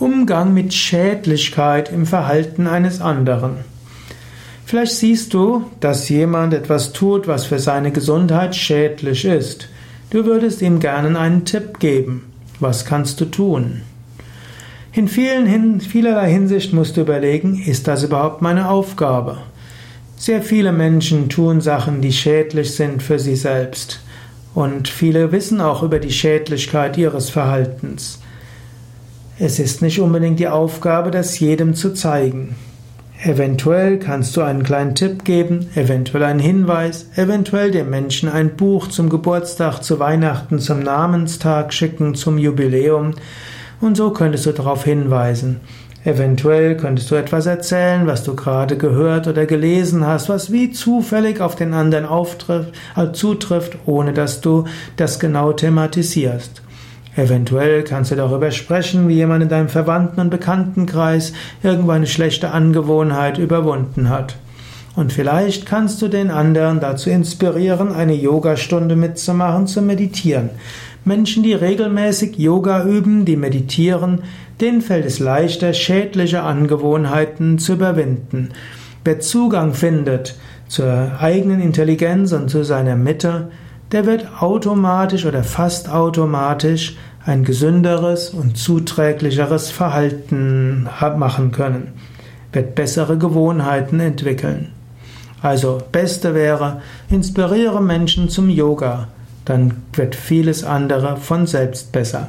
Umgang mit Schädlichkeit im Verhalten eines anderen. Vielleicht siehst du, dass jemand etwas tut, was für seine Gesundheit schädlich ist. Du würdest ihm gerne einen Tipp geben. Was kannst du tun? In vielen, vielerlei Hinsicht musst du überlegen, ist das überhaupt meine Aufgabe? Sehr viele Menschen tun Sachen, die schädlich sind für sie selbst. Und viele wissen auch über die Schädlichkeit ihres Verhaltens. Es ist nicht unbedingt die Aufgabe, das jedem zu zeigen. Eventuell kannst du einen kleinen Tipp geben, eventuell einen Hinweis, eventuell dem Menschen ein Buch zum Geburtstag, zu Weihnachten, zum Namenstag schicken, zum Jubiläum. Und so könntest du darauf hinweisen. Eventuell könntest du etwas erzählen, was du gerade gehört oder gelesen hast, was wie zufällig auf den anderen auftrifft, äh, zutrifft, ohne dass du das genau thematisierst. Eventuell kannst du darüber sprechen, wie jemand in deinem Verwandten- und Bekanntenkreis irgendwo eine schlechte Angewohnheit überwunden hat. Und vielleicht kannst du den anderen dazu inspirieren, eine Yogastunde mitzumachen, zu meditieren. Menschen, die regelmäßig Yoga üben, die meditieren, denen fällt es leichter, schädliche Angewohnheiten zu überwinden. Wer Zugang findet zur eigenen Intelligenz und zu seiner Mitte, der wird automatisch oder fast automatisch ein gesünderes und zuträglicheres Verhalten machen können, wird bessere Gewohnheiten entwickeln. Also, beste wäre, inspiriere Menschen zum Yoga, dann wird vieles andere von selbst besser.